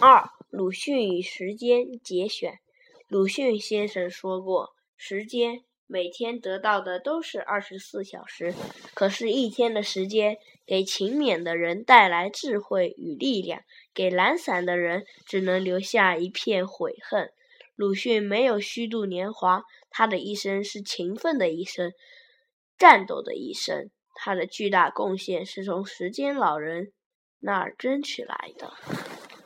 二鲁迅与时间节选。鲁迅先生说过时间每天得到的都是二十四小时可是一天的时间给勤勉的人带来智慧与力量给懒散的人只能留下一片悔恨。鲁迅没有虚度年华他的一生是勤奋的一生战斗的一生。他的巨大贡献是从时间老人那儿争取来的。